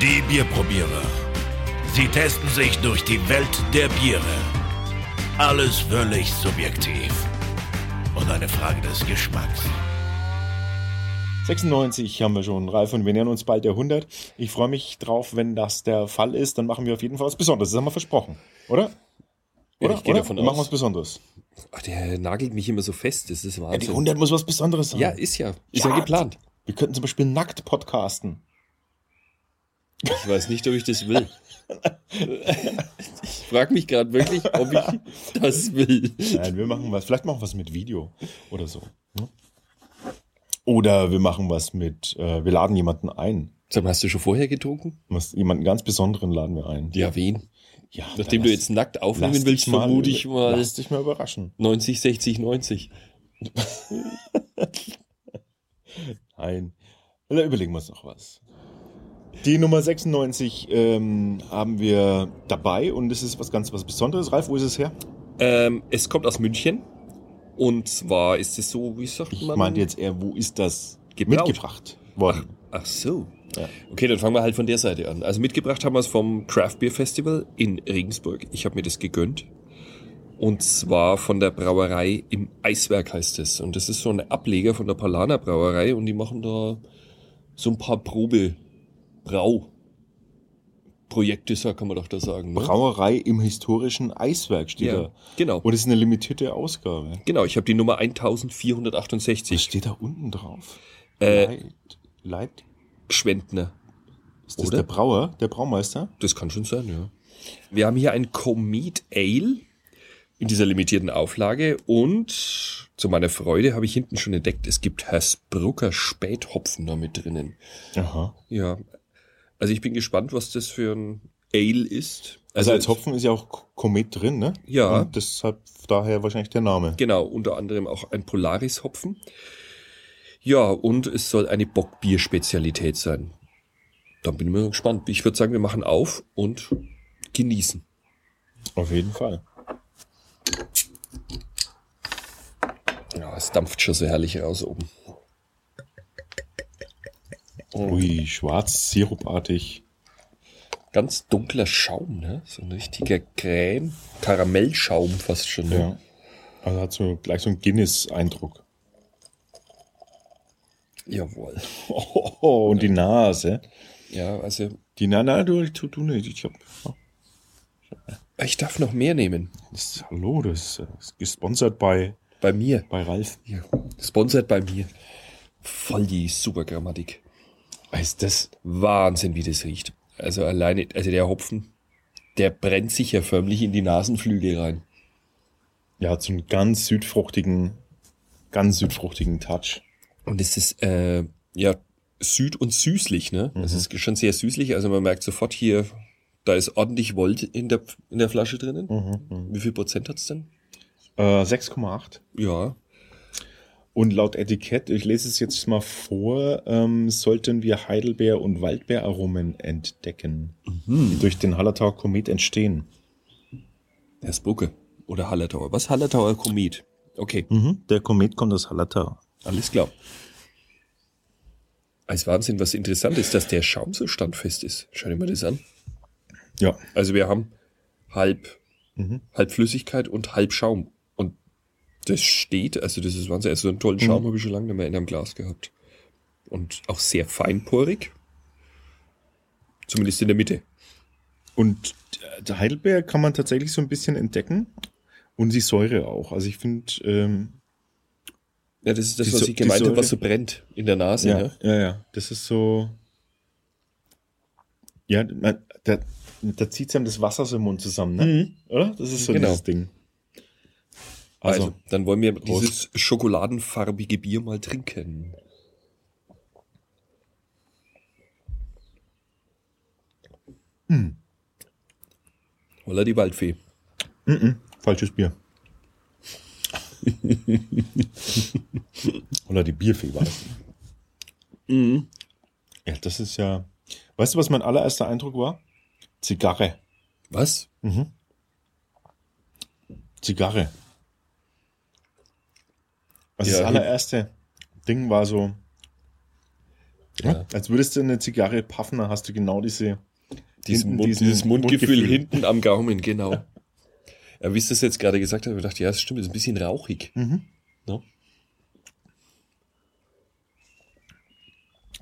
Die Bierprobierer. Sie testen sich durch die Welt der Biere. Alles völlig subjektiv. Und eine Frage des Geschmacks. 96 haben wir schon, Ralf, und wir nähern uns bald der 100. Ich freue mich drauf, wenn das der Fall ist, dann machen wir auf jeden Fall was Besonderes. Das haben wir versprochen, oder? Oder? ich gehe oder? davon wir machen aus. was Besonderes. Ach, der nagelt mich immer so fest, das ist Ja, die Wahnsinn. 100 muss was Besonderes sein. Ja, ist ja. Ist ja, Ja. geplant. Wir könnten zum Beispiel nackt podcasten. Ich weiß nicht, ob ich das will. Ich frage mich gerade wirklich, ob ich das will. Nein, wir machen was. Vielleicht machen wir was mit Video oder so. ne? Oder wir machen was mit, äh, wir laden jemanden ein. Sag mal, hast du schon vorher getrunken? Was, jemanden ganz Besonderen laden wir ein. Ja, wen? Ja, Nachdem du jetzt nackt aufnehmen willst, vermute ich mal Lass dich mal überraschen. 90, 60, 90. Nein. Da überlegen wir uns noch was. Die Nummer 96 ähm, haben wir dabei und das ist was ganz was Besonderes. Ralf, wo ist es her? Ähm, es kommt aus München. Und zwar ist es so, wie sagt Ich man? meinte jetzt eher, wo ist das Gebraut. mitgebracht worden? Ach so. Ja. Okay, dann fangen wir halt von der Seite an. Also mitgebracht haben wir es vom Craft Beer Festival in Regensburg. Ich habe mir das gegönnt. Und zwar von der Brauerei im Eiswerk heißt es. Und das ist so ein Ableger von der Palaner Brauerei und die machen da so ein paar Probe-Brau-Projekte, so kann man doch da sagen. Ne? Brauerei im historischen Eiswerk steht Ja, da. genau. Und es ist eine limitierte Ausgabe. Genau, ich habe die Nummer Was 1468. steht da unten drauf? Äh, Leit, Leit? Schwendner. Ist das oder? der Brauer, der Braumeister? Das kann schon sein, ja. Wir haben hier ein Comet Ale in dieser limitierten Auflage und zu meiner Freude habe ich hinten schon entdeckt, es gibt Hersbrucker Späthopfen da mit drinnen. Aha. Ja, also ich bin gespannt, was das für ein Ale ist. Also als Hopfen ist ja auch Komet drin, ne? Ja. Und deshalb daher wahrscheinlich der Name. Genau, unter anderem auch ein Polaris-Hopfen. Ja, und es soll eine Bockbier-Spezialität sein. Dann bin ich mal gespannt. Ich würde sagen, wir machen auf und genießen. Auf jeden Fall. Ja, es dampft schon so herrlich raus oben. Ui, schwarz, sirupartig. Ganz dunkler Schaum, ne? So ein richtiger Creme, Karamellschaum fast schon. Ne? Ja. Also hat so gleich so einen Guinness-Eindruck. Jawohl. Oh, und die Nase. Ja, also Die Nase, na, du, tu, tu nicht. Ich hab, ich darf noch mehr nehmen. das hallo, das ist, gesponsert bei, Bei mir. bei Ralf. Ja. Sponsert bei mir. Voll die super Grammatik. Ist das? Wahnsinn, wie das riecht. Also alleine, also der Hopfen, der brennt sich ja förmlich in die Nasenflügel rein. Ja, hat so einen ganz südfruchtigen, ganz südfruchtigen Touch. Und es ist, äh, ja, süd- und süßlich, ne? Es ist schon sehr süßlich. Also man merkt sofort hier, da ist ordentlich Volt in der, in der Flasche drinnen. Mhm, Wie viel Prozent hat's denn? Äh, 6,8. Ja. Und laut Etikett, ich lese es jetzt mal vor, ähm, sollten wir Heidelbeer- und Waldbeeraromen entdecken, die durch den Hallertau Komet entstehen. Herr Spucke. Oder Hallertauer. Was? Hallertauer Komet. Okay, Mhm. Der Komet kommt aus Hallertau. alles klar. Als Wahnsinn, was interessant ist, dass der Schaum so standfest ist. Schau dir mal das an. Ja. Also wir haben halb, Mhm. halb Flüssigkeit und halb Schaum. Das steht, also das ist Wahnsinn. Also so einen tollen Schaum habe ich schon lange nicht mehr in einem Glas gehabt. Und auch sehr feinporig. Zumindest in der Mitte. Und äh, der Heidelbeer kann man tatsächlich so ein bisschen entdecken. Und die Säure auch. Also ich finde, ähm, Ja, das ist das, was Sä- ich gemeint habe, was so brennt in der Nase. ja, Ne? ja, ja, das ist so. Ja, da, da zieht einem das Wasser so im Mund zusammen, ne? Oder? Das ist so Genau. dieses Ding. Also, Also, dann wollen wir Prost. dieses schokoladenfarbige Bier mal trinken. Hm. Holla die Waldfee. falsches Bier. Oder die Bierfee war das. Mhm. Ja, das ist ja. Weißt du, was mein allererster Eindruck war? Zigarre. Was? Zigarre. Also Ja, das allererste Ding war so. Ja. Als würdest du eine Zigarre puffen, dann hast du genau diese, Dieses, hinten Mund, diesen dieses Mundgefühl, Mundgefühl. hinten am Gaumen, genau. Ja, wie es das jetzt gerade gesagt hat, habe ich gedacht, ja, das stimmt, ist ein bisschen rauchig. Mhm. Ne?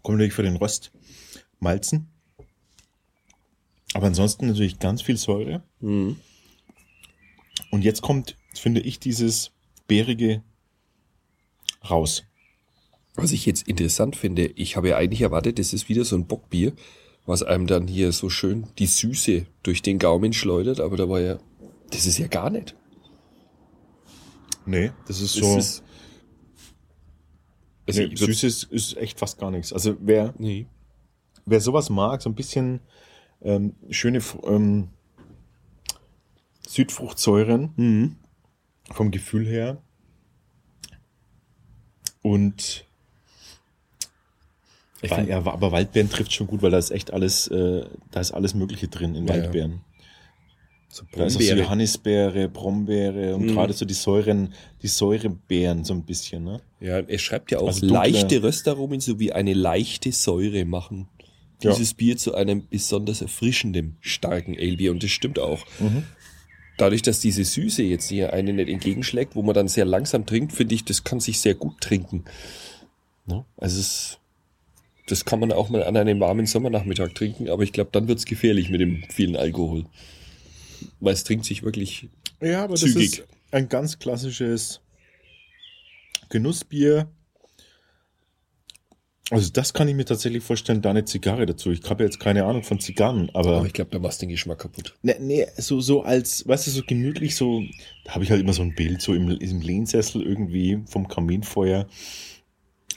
kommt natürlich für den Rost Malzen. Aber ansonsten natürlich ganz viel Säure. Mhm. Und jetzt kommt, finde ich, dieses Beerige raus. Was ich jetzt interessant finde, ich habe ja eigentlich erwartet, das ist wieder so ein Bockbier, was einem dann hier so schön die Süße durch den Gaumen schleudert, aber da war ja, das ist ja gar nicht. Nee, das ist so. ist, also nee, ich würd- süß ist, echt fast gar nichts. Also wer, Nee. wer sowas mag, so ein bisschen ähm, schöne ähm, Südfruchtsäuren Mhm. vom Gefühl her. Und Ich find, ja, aber Waldbeeren trifft schon gut, weil da ist echt alles, äh, da ist alles Mögliche drin in Ja, ja. Waldbeeren. so Da ist auch so. Johannisbeere, Brombeere und Mhm. gerade so die Säuren, die Säurebeeren so ein bisschen, ne? Ja, er schreibt ja auch, Also leichte Röstaromen sowie eine leichte Säure machen Ja. dieses Bier zu einem besonders erfrischenden, starken Alebier. Und das stimmt auch. Mhm. Dadurch, dass diese Süße jetzt hier eine nicht entgegenschlägt, wo man dann sehr langsam trinkt, finde ich, das kann sich sehr gut trinken. Ne? Also es, das kann man auch mal an einem warmen Sommernachmittag trinken, aber ich glaube, dann wird's gefährlich mit dem vielen Alkohol. Weil es trinkt sich wirklich Ja, aber Zügig. das ist ein ganz klassisches Genussbier. Also das kann ich mir tatsächlich vorstellen, da eine Zigarre dazu. Ich habe jetzt keine Ahnung von Zigarren, aber Aber ich glaube, da machst du den Geschmack kaputt. Nee, nee, so, so als, weißt du, so gemütlich, so, da habe ich halt immer so ein Bild, so im, im Lehnsessel irgendwie vom Kaminfeuer.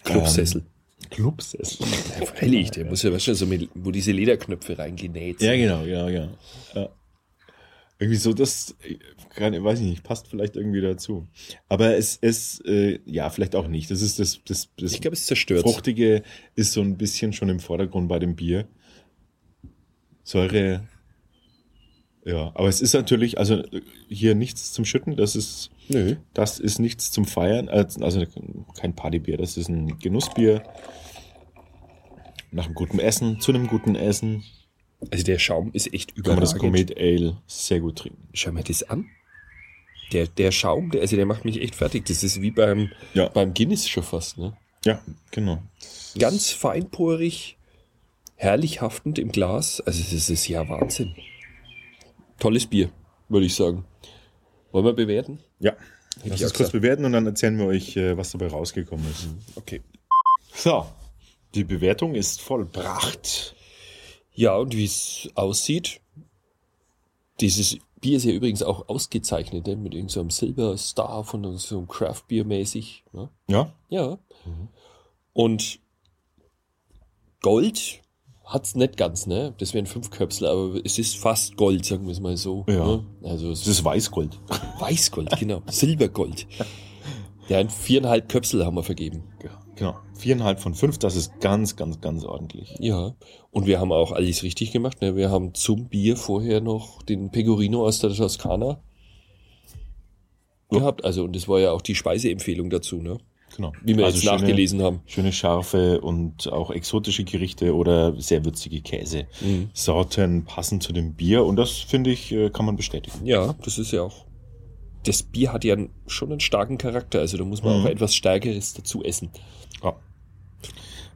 Clubsessel. Clubsessel. Ja, freilich, der muss ja, weißt du, so mit, wo diese Lederknöpfe reingenäht sind. Ja, genau, ja, ja. ja. Irgendwie so, das, kann, weiß ich nicht, passt vielleicht irgendwie dazu. Aber es ist, äh, ja, vielleicht auch nicht. Das ist das, das, das Ich glaube, es zerstört. Fruchtige ist so ein bisschen schon im Vordergrund bei dem Bier. Säure, ja, aber es ist natürlich, also äh, hier nichts zum Schütten, das ist, Nö. Das ist nichts zum Feiern, äh, also kein Partybier, das ist ein Genussbier. Nach einem guten Essen, zu einem guten Essen, Also der Schaum ist echt kann man das überragend. Comet Ale sehr gut trinken. Schau mir das an. Der, der Schaum, der, also der macht mich echt fertig. Das ist wie beim, Ja. beim Guinness schon fast. Ne? Ja, genau. Ganz feinporig, herrlich haftend im Glas. Also das ist ja Wahnsinn. Tolles Bier, würde ich sagen. Wollen wir bewerten? Ja. Hätte Lass ich uns kurz bewerten und dann erzählen wir euch, äh, was dabei rausgekommen ist. Okay. So, die Bewertung ist vollbracht. Ja, und wie es aussieht, dieses Bier ist ja übrigens auch ausgezeichnet, ne? mit irgendeinem so Silber Star von so einem Craft Beer mäßig. Ne? Ja, Ja. Und Gold hat's nicht ganz, ne? Das wären fünf Köpsel, aber es ist fast Gold, sagen wir es mal so. Ja. Ne? Also es das ist Weißgold. Weißgold, genau. Silbergold. Ja, viereinhalb Köpsel haben wir vergeben. Ja, genau. Viereinhalb von fünf, das ist ganz, ganz, ganz ordentlich. Ja. Und wir haben auch alles richtig gemacht. Ne? Wir haben zum Bier vorher noch den Pecorino aus der Toskana gehabt. Also, und das war ja auch die Speiseempfehlung dazu, ne? Genau. Wie wir Also jetzt schöne- nachgelesen haben. Schöne scharfe und auch exotische Gerichte oder sehr würzige Käse. Sorten passen zu dem Bier und das finde ich, äh, kann man bestätigen. Ja, das ist ja auch. Das Bier hat ja schon einen starken Charakter, also da muss man Mhm. auch etwas Stärkeres dazu essen. Ja.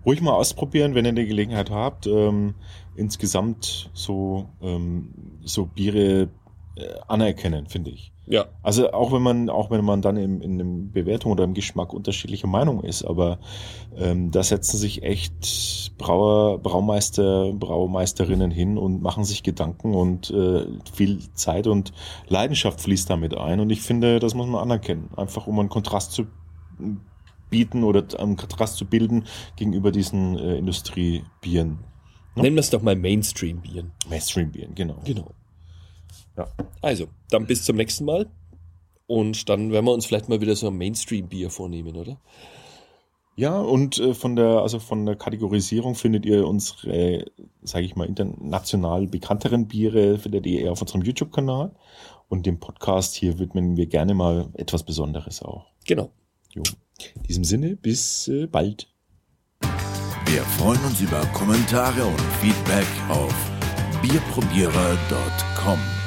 Ruhig mal ausprobieren, wenn ihr die Gelegenheit habt. Ähm, insgesamt so, ähm, so Biere äh, anerkennen, finde ich. Ja, Also auch wenn man, auch wenn man dann im, in der Bewertung oder im Geschmack unterschiedlicher Meinung ist, aber ähm, da setzen sich echt Brauer, Braumeister, Braumeisterinnen hin und machen sich Gedanken und äh, viel Zeit und Leidenschaft fließt damit ein. Und ich finde, das muss man anerkennen. Einfach um einen Kontrast zu bieten oder einen Kontrast zu bilden gegenüber diesen äh, Industriebieren. Ja. nennen wir es doch mal Mainstream-Bieren. Mainstream-Bieren, genau. Genau. Ja. Also, dann bis zum nächsten Mal. Und dann werden wir uns vielleicht mal wieder so ein Mainstream-Bier vornehmen, oder? Ja, und äh, von der, also von der Kategorisierung findet ihr unsere, sage ich mal, international bekannteren Biere, findet ihr eher auf unserem YouTube-Kanal. Und dem Podcast hier widmen wir gerne mal etwas Besonderes auch. Genau. Jo. In diesem Sinne, bis äh, bald. Wir freuen uns über Kommentare und Feedback auf bierprobierer.com.